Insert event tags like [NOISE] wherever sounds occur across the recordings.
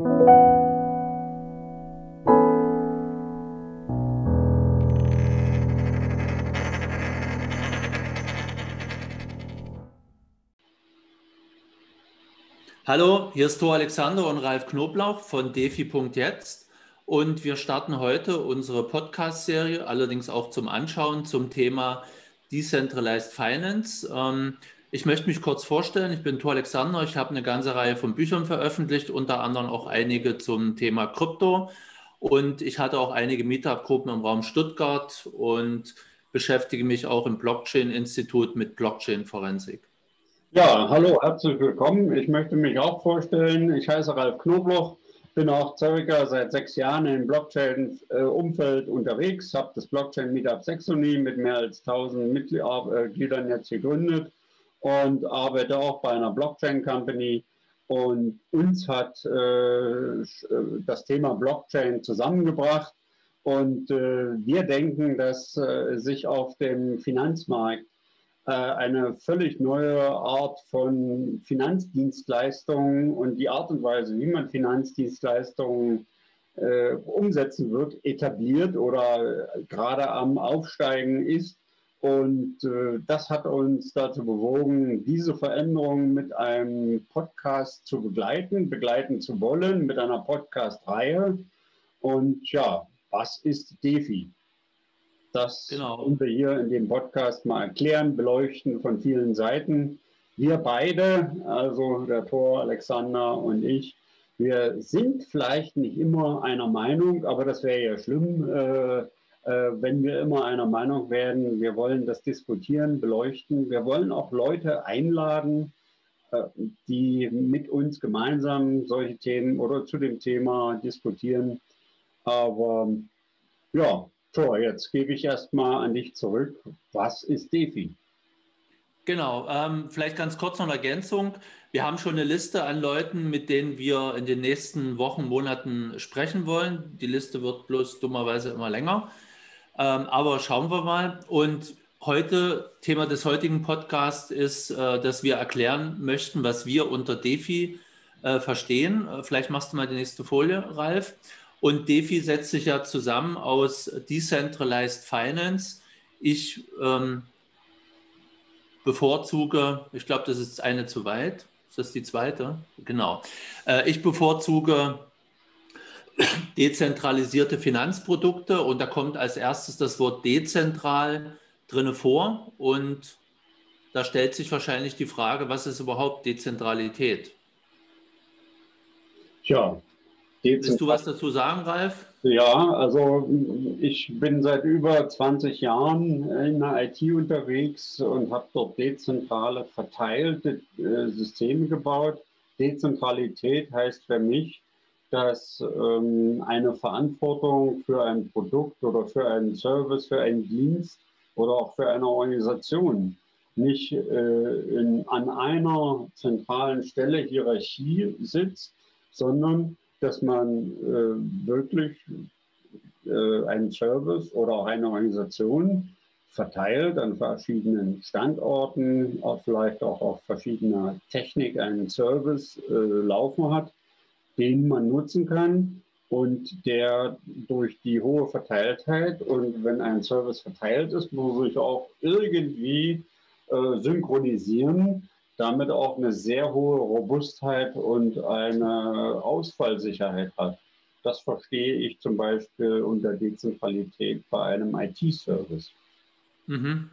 Hallo, hier ist Thor Alexander und Ralf Knoblauch von defi.jetzt und wir starten heute unsere Podcast-Serie, allerdings auch zum Anschauen zum Thema Decentralized Finance. Ähm, ich möchte mich kurz vorstellen. Ich bin Thor Alexander. Ich habe eine ganze Reihe von Büchern veröffentlicht, unter anderem auch einige zum Thema Krypto. Und ich hatte auch einige Meetup-Gruppen im Raum Stuttgart und beschäftige mich auch im Blockchain-Institut mit Blockchain-Forensik. Ja, hallo, herzlich willkommen. Ich möchte mich auch vorstellen. Ich heiße Ralf Knobloch, bin auch circa seit sechs Jahren im Blockchain-Umfeld unterwegs, habe das Blockchain-Meetup Saxony mit mehr als 1000 Mitgliedern jetzt gegründet und arbeite auch bei einer Blockchain-Company. Und uns hat äh, das Thema Blockchain zusammengebracht. Und äh, wir denken, dass äh, sich auf dem Finanzmarkt äh, eine völlig neue Art von Finanzdienstleistungen und die Art und Weise, wie man Finanzdienstleistungen äh, umsetzen wird, etabliert oder gerade am Aufsteigen ist. Und äh, das hat uns dazu bewogen, diese Veränderung mit einem Podcast zu begleiten, begleiten zu wollen, mit einer Podcast-Reihe. Und ja, was ist DeFi? Das genau. wir hier in dem Podcast mal erklären, beleuchten von vielen Seiten. Wir beide, also der Tor, Alexander und ich, wir sind vielleicht nicht immer einer Meinung, aber das wäre ja schlimm, äh, wenn wir immer einer Meinung werden. Wir wollen das diskutieren, beleuchten. Wir wollen auch Leute einladen, äh, die mit uns gemeinsam solche Themen oder zu dem Thema diskutieren. Aber ja, so, jetzt gebe ich erstmal an dich zurück. Was ist DeFi? Genau, ähm, vielleicht ganz kurz noch eine Ergänzung. Wir haben schon eine Liste an Leuten, mit denen wir in den nächsten Wochen, Monaten sprechen wollen. Die Liste wird bloß dummerweise immer länger. Ähm, aber schauen wir mal. Und heute, Thema des heutigen Podcasts ist, äh, dass wir erklären möchten, was wir unter DeFi äh, verstehen. Äh, vielleicht machst du mal die nächste Folie, Ralf. Und DeFi setzt sich ja zusammen aus Decentralized Finance. Ich ähm, bevorzuge, ich glaube, das ist eine zu weit. Ist das die zweite? Genau. Äh, ich bevorzuge dezentralisierte Finanzprodukte und da kommt als erstes das Wort dezentral drinne vor und da stellt sich wahrscheinlich die Frage, was ist überhaupt Dezentralität? Ja, Willst du was dazu sagen, Ralf? Ja, also ich bin seit über 20 Jahren in der IT unterwegs und habe dort dezentrale, verteilte äh, Systeme gebaut. Dezentralität heißt für mich, dass ähm, eine Verantwortung für ein Produkt oder für einen Service, für einen Dienst oder auch für eine Organisation nicht äh, in, an einer zentralen Stelle Hierarchie sitzt, sondern dass man äh, wirklich äh, einen Service oder auch eine Organisation verteilt an verschiedenen Standorten, auch vielleicht auch auf verschiedener Technik einen Service äh, laufen hat, den man nutzen kann und der durch die hohe Verteiltheit und wenn ein Service verteilt ist, muss sich auch irgendwie äh, synchronisieren damit auch eine sehr hohe Robustheit und eine Ausfallsicherheit hat. Das verstehe ich zum Beispiel unter Dezentralität bei einem IT-Service. Mhm.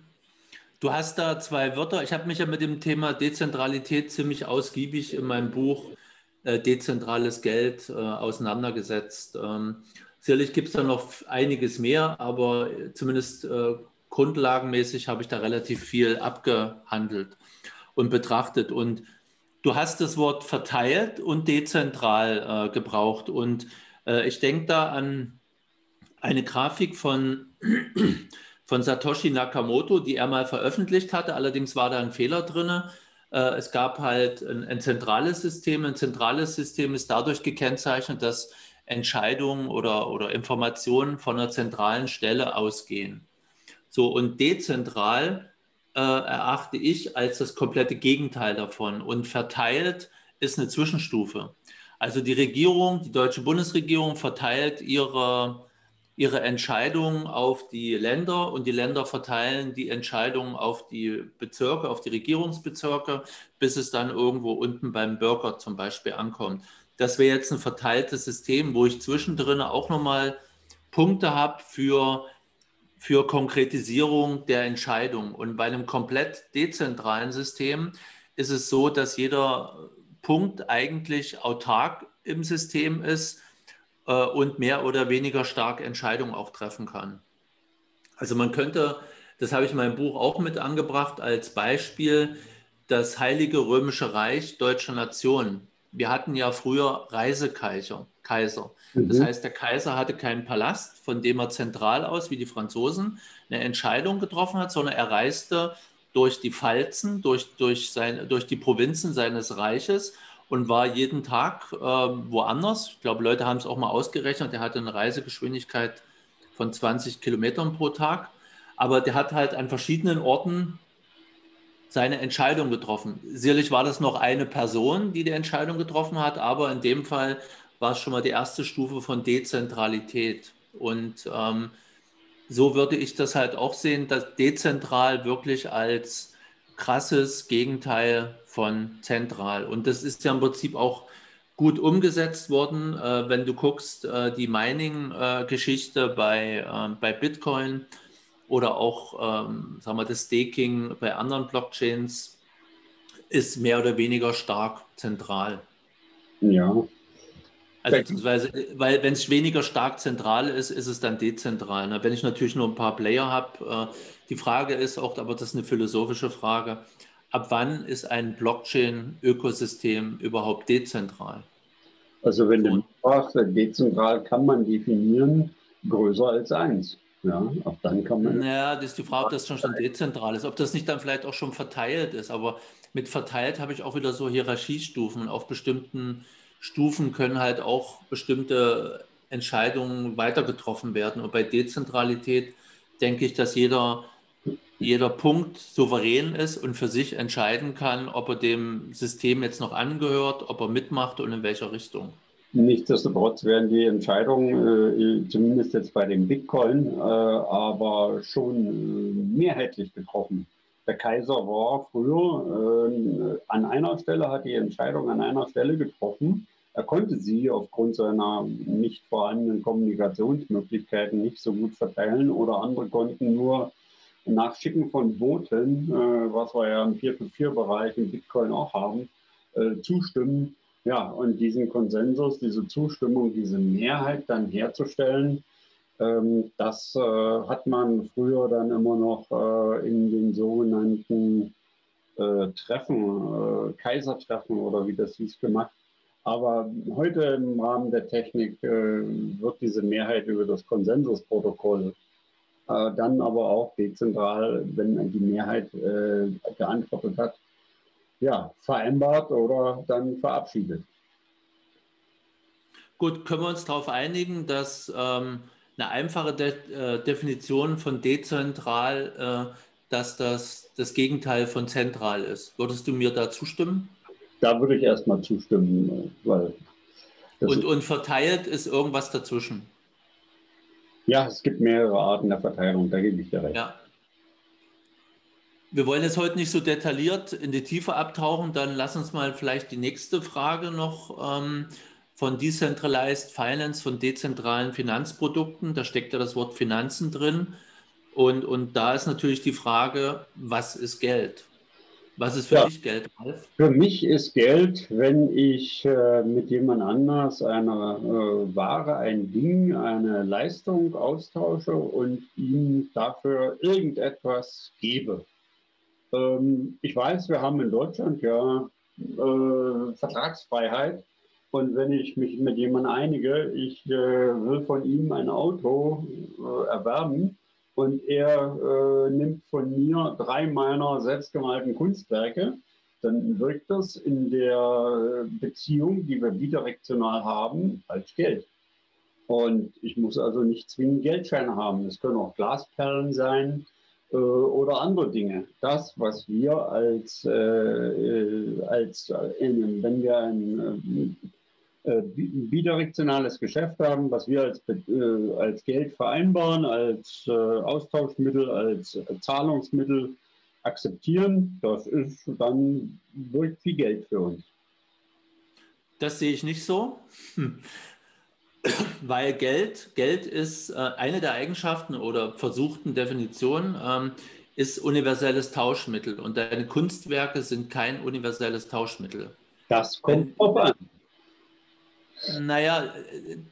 Du hast da zwei Wörter. Ich habe mich ja mit dem Thema Dezentralität ziemlich ausgiebig in meinem Buch Dezentrales Geld äh, auseinandergesetzt. Ähm, sicherlich gibt es da noch einiges mehr, aber zumindest äh, grundlagenmäßig habe ich da relativ viel abgehandelt und betrachtet. Und du hast das Wort verteilt und dezentral äh, gebraucht. Und äh, ich denke da an eine Grafik von, [CLEARS THROAT] von Satoshi Nakamoto, die er mal veröffentlicht hatte. Allerdings war da ein Fehler drin. Äh, es gab halt ein, ein zentrales System. Ein zentrales System ist dadurch gekennzeichnet, dass Entscheidungen oder, oder Informationen von einer zentralen Stelle ausgehen. So, und dezentral äh, erachte ich als das komplette Gegenteil davon. Und verteilt ist eine Zwischenstufe. Also die Regierung, die deutsche Bundesregierung verteilt ihre, ihre Entscheidungen auf die Länder und die Länder verteilen die Entscheidungen auf die Bezirke, auf die Regierungsbezirke, bis es dann irgendwo unten beim Bürger zum Beispiel ankommt. Das wäre jetzt ein verteiltes System, wo ich zwischendrin auch nochmal Punkte habe für, für Konkretisierung der Entscheidung. Und bei einem komplett dezentralen System ist es so, dass jeder Punkt eigentlich autark im System ist äh, und mehr oder weniger stark Entscheidungen auch treffen kann. Also man könnte, das habe ich in meinem Buch auch mit angebracht als Beispiel, das Heilige Römische Reich deutscher Nation. Wir hatten ja früher Reisekaiser. Kaiser. Das mhm. heißt, der Kaiser hatte keinen Palast, von dem er zentral aus, wie die Franzosen, eine Entscheidung getroffen hat, sondern er reiste durch die Pfalzen, durch, durch, sein, durch die Provinzen seines Reiches und war jeden Tag äh, woanders. Ich glaube, Leute haben es auch mal ausgerechnet. Er hatte eine Reisegeschwindigkeit von 20 Kilometern pro Tag. Aber der hat halt an verschiedenen Orten seine Entscheidung getroffen. Sicherlich war das noch eine Person, die die Entscheidung getroffen hat, aber in dem Fall war es schon mal die erste Stufe von Dezentralität. Und ähm, so würde ich das halt auch sehen, dass dezentral wirklich als krasses Gegenteil von zentral. Und das ist ja im Prinzip auch gut umgesetzt worden. Äh, wenn du guckst, äh, die Mining-Geschichte bei, ähm, bei Bitcoin oder auch ähm, sagen wir, das Staking bei anderen Blockchains ist mehr oder weniger stark zentral. Ja, also beziehungsweise, weil wenn es weniger stark zentral ist, ist es dann dezentral. Ne? Wenn ich natürlich nur ein paar Player habe, äh, die Frage ist auch, aber das ist eine philosophische Frage, ab wann ist ein Blockchain-Ökosystem überhaupt dezentral? Also wenn du fragst, dezentral kann man definieren, größer als eins. Ja, ab dann kann man. Naja, das ist die Frage, ob das schon, schon dezentral ist, ob das nicht dann vielleicht auch schon verteilt ist. Aber mit verteilt habe ich auch wieder so Hierarchiestufen auf bestimmten Stufen können halt auch bestimmte Entscheidungen weiter getroffen werden. Und bei Dezentralität denke ich, dass jeder, jeder Punkt souverän ist und für sich entscheiden kann, ob er dem System jetzt noch angehört, ob er mitmacht und in welcher Richtung. Nichtsdestotrotz werden die Entscheidungen, äh, zumindest jetzt bei dem Bitcoin, äh, aber schon äh, mehrheitlich getroffen. Der Kaiser war früher äh, an einer Stelle, hat die Entscheidung an einer Stelle getroffen. Er konnte sie aufgrund seiner nicht vorhandenen Kommunikationsmöglichkeiten nicht so gut verteilen oder andere konnten nur nach Schicken von Boten, äh, was wir ja im 4-4-Bereich im Bitcoin auch haben, äh, zustimmen. Ja, und diesen Konsensus, diese Zustimmung, diese Mehrheit dann herzustellen, das äh, hat man früher dann immer noch äh, in den sogenannten äh, Treffen, Kaisertreffen oder wie das hieß, gemacht. Aber heute im Rahmen der Technik wird diese Mehrheit über das Konsensusprotokoll dann aber auch dezentral, wenn die Mehrheit geantwortet hat, ja, vereinbart oder dann verabschiedet. Gut, können wir uns darauf einigen, dass ähm, eine einfache De äh, Definition von dezentral, äh, dass das das Gegenteil von zentral ist. Würdest du mir da zustimmen? Da würde ich erstmal zustimmen, weil. Und, und verteilt ist irgendwas dazwischen. Ja, es gibt mehrere Arten der Verteilung, da gebe ich dir recht. Ja. Wir wollen jetzt heute nicht so detailliert in die Tiefe abtauchen, dann lass uns mal vielleicht die nächste Frage noch ähm, von Decentralized Finance, von dezentralen Finanzprodukten. Da steckt ja das Wort Finanzen drin. Und, und da ist natürlich die Frage, was ist Geld? Was ist für ja. dich Geld, Ralf? Für mich ist Geld, wenn ich äh, mit jemand anders eine äh, Ware, ein Ding, eine Leistung austausche und ihm dafür irgendetwas gebe. Ähm, ich weiß, wir haben in Deutschland ja äh, Vertragsfreiheit. Und wenn ich mich mit jemandem einige, ich äh, will von ihm ein Auto äh, erwerben und er äh, nimmt von mir drei meiner selbstgemalten Kunstwerke, dann wirkt das in der Beziehung, die wir bidirektional haben, als Geld. Und ich muss also nicht zwingend Geldscheine haben. Es können auch Glasperlen sein äh, oder andere Dinge. Das, was wir als, äh, äh als in, wenn wir ein äh, bidirektionales Geschäft haben, was wir als, äh, als Geld vereinbaren, als äh, Austauschmittel, als Zahlungsmittel akzeptieren, das ist dann wirklich viel Geld für uns. Das sehe ich nicht so. Hm. Weil Geld, Geld ist äh, eine der Eigenschaften oder versuchten Definitionen, ähm, ist universelles Tauschmittel und deine Kunstwerke sind kein universelles Tauschmittel. Das kommt drauf an. Naja,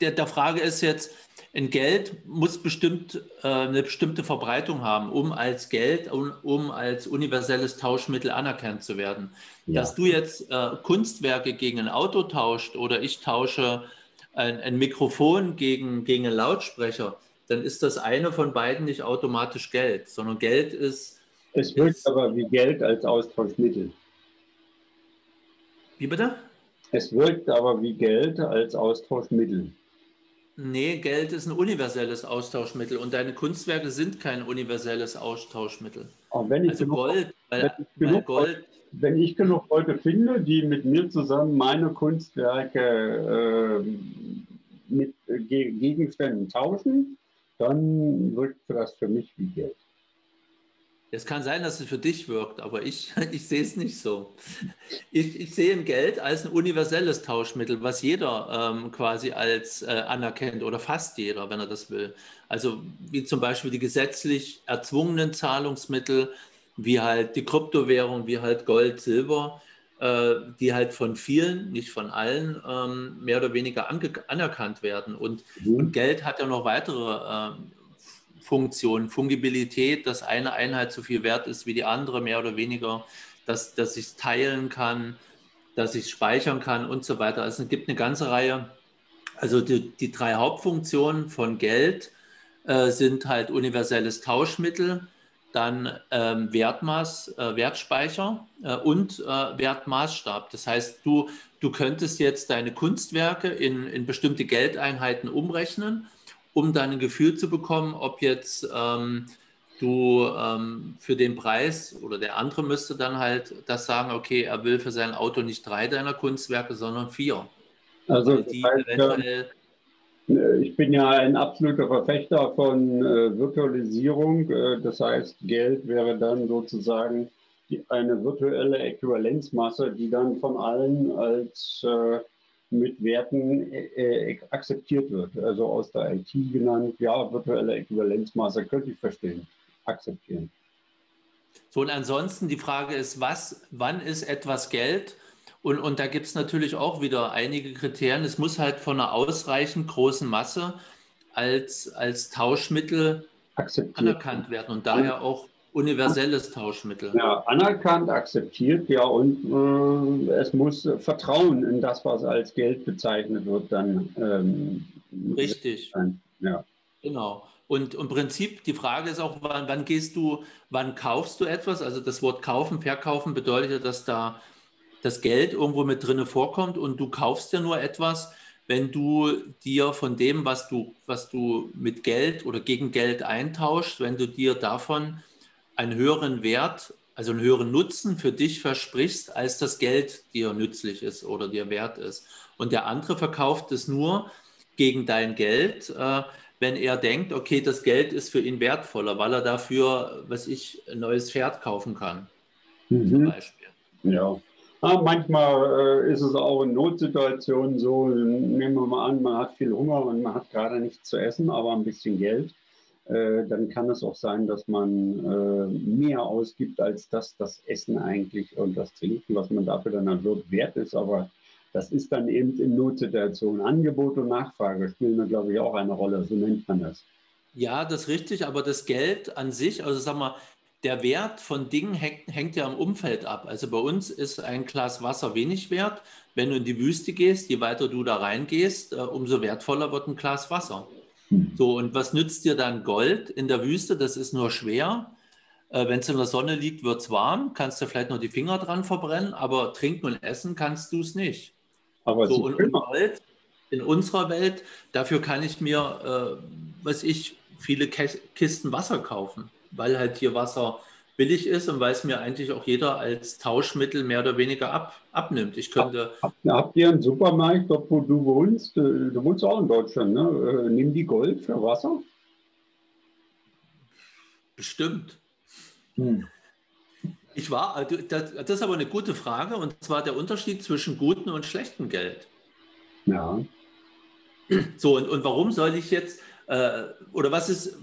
der, der Frage ist jetzt, ein Geld muss bestimmt äh, eine bestimmte Verbreitung haben, um als Geld, um, um als universelles Tauschmittel anerkannt zu werden. Ja. Dass du jetzt äh, Kunstwerke gegen ein Auto tauscht oder ich tausche ein, ein Mikrofon gegen, gegen einen Lautsprecher, dann ist das eine von beiden nicht automatisch Geld, sondern Geld ist. Es wirkt ist, aber wie Geld als Austauschmittel. Wie bitte? Es wirkt aber wie Geld als Austauschmittel. Nee, Geld ist ein universelles Austauschmittel und deine Kunstwerke sind kein universelles Austauschmittel. wenn ich also genug, Gold, weil, wenn ich genug, Gold, wenn ich genug Leute finde, die mit mir zusammen meine Kunstwerke äh, mit äh, Gegenständen tauschen, dann wirkt das für mich wie Geld. Es kann sein, dass es für dich wirkt, aber ich, [LAUGHS] ich sehe es nicht so. Ich, ich sehe Geld als ein universelles Tauschmittel, was jeder ähm, quasi als äh, anerkennt oder fast jeder, wenn er das will. Also wie zum Beispiel die gesetzlich erzwungenen Zahlungsmittel, wie halt die Kryptowährung, wie halt Gold, Silber, äh, die halt von vielen, nicht von allen, ähm, mehr oder weniger anerkannt werden. Und, mhm. und, Geld hat ja noch weitere äh, Funktion, Fungibilität, dass eine Einheit so viel wert ist wie die andere, mehr oder weniger, dass, dass ich es teilen kann, dass ich es speichern kann und so weiter. Also es gibt eine ganze Reihe, also die, die drei Hauptfunktionen von Geld äh, sind halt universelles Tauschmittel, dann ähm, Wertmaß, äh, Wertspeicher äh, und äh, Wertmaßstab. Das heißt, du, du könntest jetzt deine Kunstwerke in, in bestimmte Geldeinheiten umrechnen um dann ein Gefühl zu bekommen, ob jetzt ähm, du ähm, für den Preis oder der andere müsste dann halt das sagen, okay, er will für sein Auto nicht drei deiner Kunstwerke, sondern vier. Also die heißt, eventuell äh, ich bin ja ein absoluter Verfechter von äh, Virtualisierung. Äh, das heißt, Geld wäre dann sozusagen die, eine virtuelle Äquivalenzmasse, die dann von allen als äh, mit Werten äh, äh, akzeptiert wird. Also aus der IT genannt, ja, virtuelle Äquivalenzmaße könnte ich verstehen, akzeptieren. So, und ansonsten die Frage ist, was, wann ist etwas Geld? Und, und da gibt es natürlich auch wieder einige Kriterien. Es muss halt von einer ausreichend großen Masse als, als Tauschmittel akzeptiert. anerkannt werden und daher auch universelles Tauschmittel. Ja, anerkannt, akzeptiert, ja, und äh, es muss Vertrauen in das, was als Geld bezeichnet wird, dann. Ähm, Richtig. Sein. Ja. Genau. Und im Prinzip, die Frage ist auch, wann, wann, gehst du, wann kaufst du etwas? Also das Wort kaufen, verkaufen bedeutet ja, dass da das Geld irgendwo mit drinne vorkommt und du kaufst ja nur etwas, wenn du dir von dem, was du, was du mit Geld oder gegen Geld eintauschst, wenn du dir davon einen höheren Wert, also einen höheren Nutzen für dich versprichst, als das Geld dir nützlich ist oder dir wert ist. Und der andere verkauft es nur gegen dein Geld, äh, wenn er denkt, okay, das Geld ist für ihn wertvoller, weil er dafür, was ich, ein neues Pferd kaufen kann. Mhm. Zum Beispiel. Ja. Ja, manchmal äh, ist es auch in Notsituationen so, nehmen wir mal an, man hat viel Hunger und man hat gerade nichts zu essen, aber ein bisschen Geld. Äh, dann kann es auch sein, dass man äh, mehr ausgibt, als das das Essen eigentlich und das Trinken, was man dafür dann erwirbt, wert ist. Aber das ist dann eben in Notsituationen. Angebot und Nachfrage spielen da, glaube ich, auch eine Rolle. So nennt man das. Ja, das ist richtig, aber das Geld an sich, also sag mal, der Wert von Dingen hängt, hängt, ja am Umfeld ab. Also bei uns ist ein Glas Wasser wenig wert. Wenn du in die Wüste gehst, je weiter du da reingehst, äh, umso wertvoller wird ein Glas Wasser. So, und was nützt dir dann Gold in der Wüste? Das ist nur schwer. Äh, Wenn es in der Sonne liegt, wird es warm, kannst du vielleicht noch die Finger dran verbrennen, aber trinken und essen kannst du es nicht. Aber so, und, und Gold in unserer Welt, dafür kann ich mir, äh, was ich, viele Kisten Wasser kaufen, weil halt hier Wasser billig ist und weil es mir eigentlich auch jeder als Tauschmittel mehr oder weniger ab, abnimmt. Ich könnte. Habt ihr einen Supermarkt, dort wo du wohnst? Äh, du wohnst auch in Deutschland, ne? Äh, Nimm die Gold für Wasser? Bestimmt. Hm. Ich war, äh, das ist aber eine gute Frage, und zwar der Unterschied zwischen gutem und schlechtem Geld. Ja. So, und, und warum soll ich jetzt, äh, oder was ist,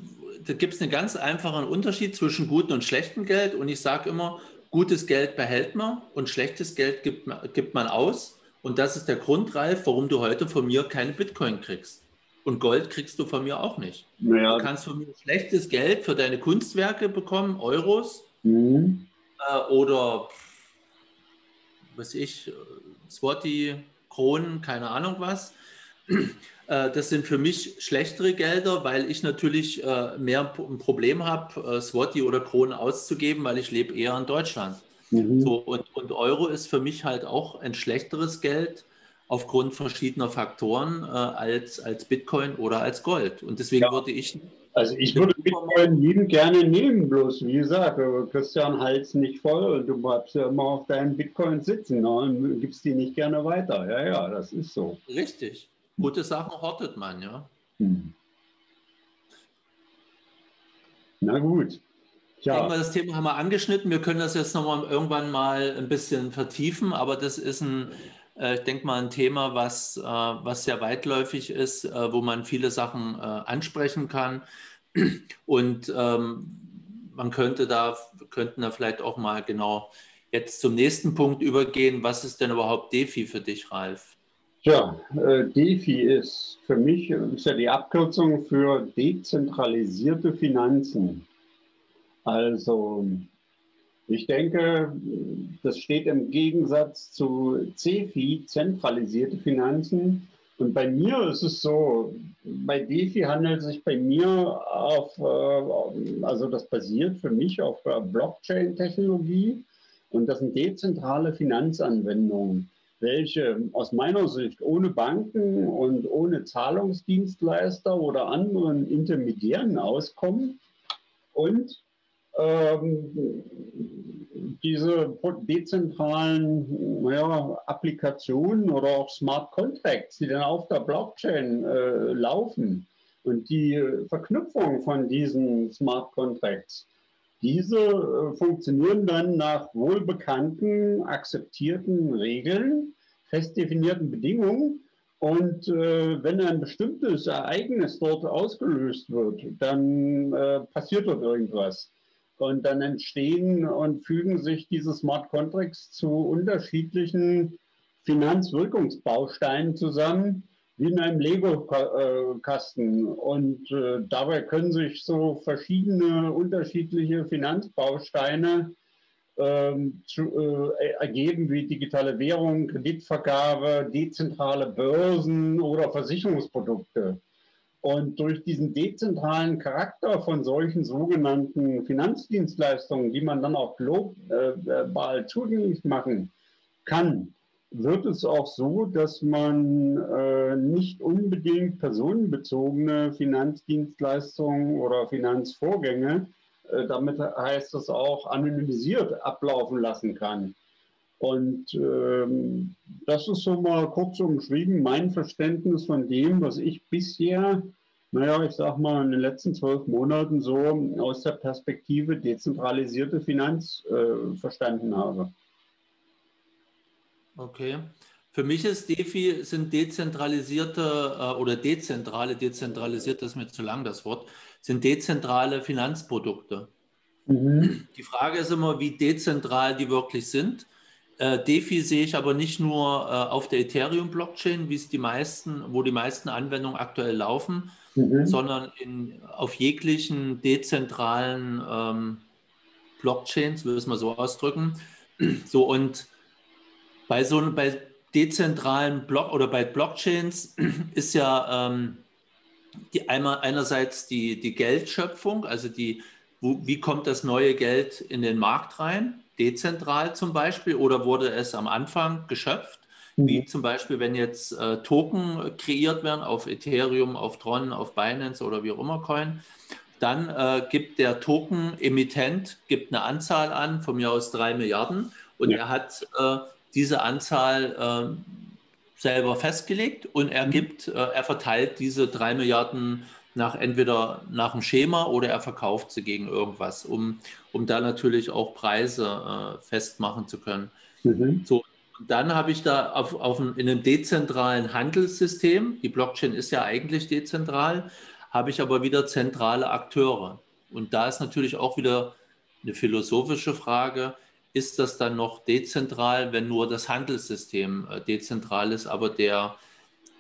da gibt es einen ganz einfachen Unterschied zwischen gutem und schlechtem Geld. Und ich sage immer, gutes Geld behält man und schlechtes Geld gibt, gibt man aus. Und das ist der Grund, Ralf, warum du heute von mir keine Bitcoin kriegst. Und Gold kriegst du von mir auch nicht. Naja. Du kannst von mir schlechtes Geld für deine Kunstwerke bekommen, Euros. Mhm. Äh, oder, was ich, Swati, Kronen, keine Ahnung was. Äh, das sind für mich schlechtere Gelder, weil ich natürlich äh, mehr ein Problem habe, äh, Swati oder Kronen auszugeben, weil ich lebe eher in Deutschland. Mhm. So, und, und Euro ist für mich halt auch ein schlechteres Geld aufgrund verschiedener Faktoren als, als Bitcoin oder als Gold. Und deswegen ja. würde ich. Also ich würde Bitcoin lieben gerne nehmen, bloß wie gesagt, du kriegst ja einen Hals nicht voll und du bleibst ja immer auf deinen Bitcoin sitzen ne, und gibst die nicht gerne weiter. Ja, ja, das ist so. Richtig. Gute Sachen hortet man, ja. Hm. Na gut. Ja. Ich denke mal, das Thema haben wir angeschnitten. Wir können das jetzt nochmal irgendwann mal ein bisschen vertiefen, aber das ist ein, äh, ich denke mal, ein Thema, was, äh, was sehr weitläufig ist, äh, wo man viele Sachen ansprechen kann. Und ähm, man könnte da, könnten da vielleicht auch mal genau jetzt zum nächsten Punkt übergehen. Was ist denn überhaupt DeFi für dich, Ralf? Ja, äh, DeFi ist für mich ist ja die Abkürzung für dezentralisierte Finanzen. Also ich denke, das steht im Gegensatz zu CeFi, zentralisierte Finanzen. Und bei mir ist es so, bei DeFi handelt es sich bei mir auf, äh, also das basiert für mich auf Blockchain-Technologie und das sind dezentrale Finanzanwendungen welche aus meiner Sicht ohne Banken und ohne Zahlungsdienstleister oder anderen Intermediären auskommen und ähm, diese dezentralen ja, Applikationen oder auch Smart Contracts, die dann auf der Blockchain äh, laufen und die Verknüpfung von diesen Smart Contracts, diese äh, funktionieren dann nach wohlbekannten, akzeptierten Regeln, fest definierten Bedingungen. Und äh, wenn ein bestimmtes Ereignis dort ausgelöst wird, dann äh, passiert dort irgendwas. Und dann entstehen und fügen sich diese Smart Contracts zu unterschiedlichen Finanzwirkungsbausteinen zusammen, wie in einem Lego-Kasten. Und äh, dabei können sich so verschiedene unterschiedliche Finanzbausteine ähm, zu, äh, ergeben, wie digitale Währung, Kreditvergabe, dezentrale Börsen oder Versicherungsprodukte. Und durch diesen dezentralen Charakter von solchen sogenannten Finanzdienstleistungen, die man dann auch global äh, zugänglich machen kann, wird es auch so, dass man äh, nicht unbedingt personenbezogene Finanzdienstleistungen oder Finanzvorgänge, äh, damit heißt es auch anonymisiert ablaufen lassen kann. Und ähm, das ist so mal kurz umschrieben mein Verständnis von dem, was ich bisher, naja, ich sag mal, in den letzten zwölf Monaten so aus der Perspektive dezentralisierte Finanz äh, verstanden habe. Okay. Für mich ist DeFi sind dezentralisierte äh, oder dezentrale, dezentralisiert, das ist mir zu lang das Wort, sind dezentrale Finanzprodukte. Mhm. Die Frage ist immer, wie dezentral die wirklich sind. Äh, DeFi sehe ich aber nicht nur äh, auf der Ethereum-Blockchain, wie es die meisten, wo die meisten Anwendungen aktuell laufen, mhm. sondern in, auf jeglichen dezentralen ähm, Blockchains, will ich es mal so ausdrücken. So und bei so bei dezentralen Block oder bei Blockchains [CLEARS THROAT] ist ja ähm, die einmal einerseits die, die Geldschöpfung, also die, wo, wie kommt das neue Geld in den Markt rein, dezentral zum Beispiel, oder wurde es am Anfang geschöpft? Mhm. Wie zum Beispiel, wenn jetzt äh, Token kreiert werden auf Ethereum, auf Tron, auf Binance oder wie auch immer Coin, dann äh, gibt der Token-Emittent gibt eine Anzahl an, von mir aus drei Milliarden, und ja. er hat äh, diese Anzahl äh, selber festgelegt und er mhm. gibt, äh, er verteilt diese drei Milliarden nach entweder nach dem Schema oder er verkauft sie gegen irgendwas, um, um da natürlich auch Preise äh, festmachen zu können. Mhm. So, und dann habe ich da auf, auf ein, in einem dezentralen Handelssystem, die Blockchain ist ja eigentlich dezentral, habe ich aber wieder zentrale Akteure. Und da ist natürlich auch wieder eine philosophische Frage, ist das dann noch dezentral, wenn nur das Handelssystem äh, dezentral ist, aber der,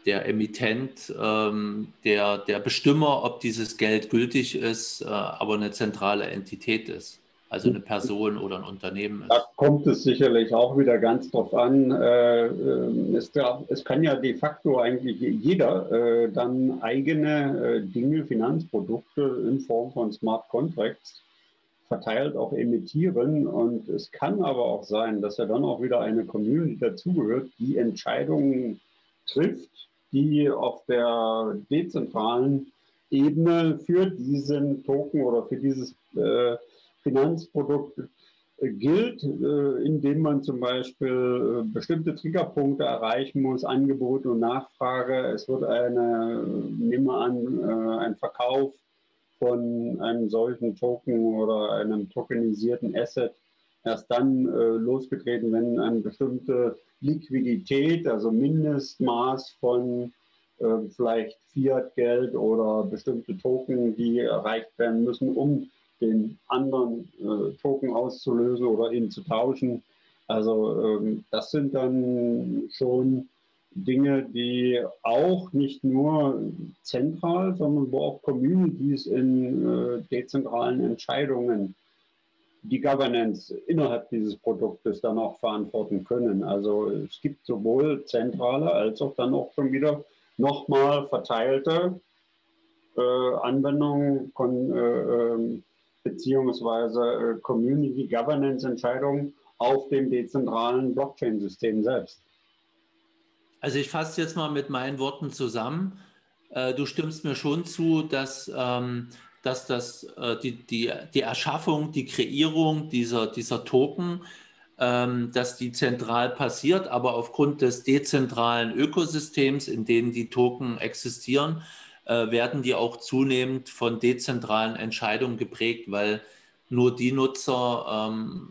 der Emittent, ähm, der, der Bestimmer, ob dieses Geld gültig ist, äh, aber eine zentrale Entität ist, also eine Person oder ein Unternehmen ist. Da kommt es sicherlich auch wieder ganz drauf an. Äh, äh es, kann ja de facto eigentlich jeder dann eigene Dinge, Finanzprodukte in Form von Smart Contracts verteilt auch emittieren. Und es kann aber auch sein, dass ja dann auch wieder eine Community dazugehört, die Entscheidungen trifft, die auf der dezentralen Ebene für diesen Token oder für dieses äh, Finanzprodukt äh, gilt, äh, indem man zum Beispiel äh, bestimmte Triggerpunkte erreichen muss, Angebot und Nachfrage. Es wird eine, nehmen wir an, ein Verkauf von einem solchen Token oder einem tokenisierten Asset erst dann äh, losgetreten, wenn eine bestimmte Liquidität, also Mindestmaß von äh, vielleicht Fiat-Geld oder bestimmte Token, die erreicht werden müssen, um den anderen äh, Token auszulösen oder ihn zu tauschen. Also ähm, das sind dann schon Dinge, die auch nicht nur zentral, sondern wo auch Communities in äh, dezentralen Entscheidungen die Governance innerhalb dieses Produktes dann auch verantworten können. Also es gibt sowohl zentrale als auch dann auch schon wieder nochmal verteilte äh, Anwendungen von, äh, ähm, beziehungsweise äh, Community Governance Entscheidungen auf dem dezentralen Blockchain-System selbst. Also ich fasse jetzt mal mit meinen Worten zusammen. Äh, du stimmst mir schon zu, dass, ähm, dass das, äh, die, die, die Erschaffung, die Kreierung dieser, dieser Token, ähm, dass die zentral passiert, aber aufgrund des dezentralen Ökosystems, in dem die Token existieren, äh, werden die auch zunehmend von dezentralen Entscheidungen geprägt, weil nur die Nutzer, ähm,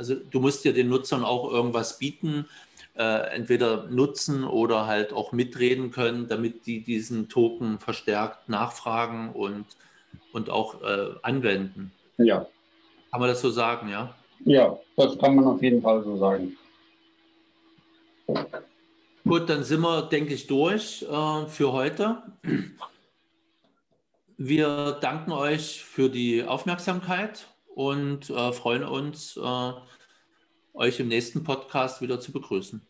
also du musst ja den Nutzern auch irgendwas bieten, äh, entweder nutzen oder halt auch mitreden können, damit die diesen Token verstärkt nachfragen und, und auch äh, anwenden. Ja. Kann man das so sagen, ja? Ja, das kann man auf jeden Fall so sagen. Gut, dann sind wir, denke ich, durch äh, für heute. Wir danken euch für die Aufmerksamkeit und äh, freuen uns, äh, euch im nächsten Podcast wieder zu begrüßen.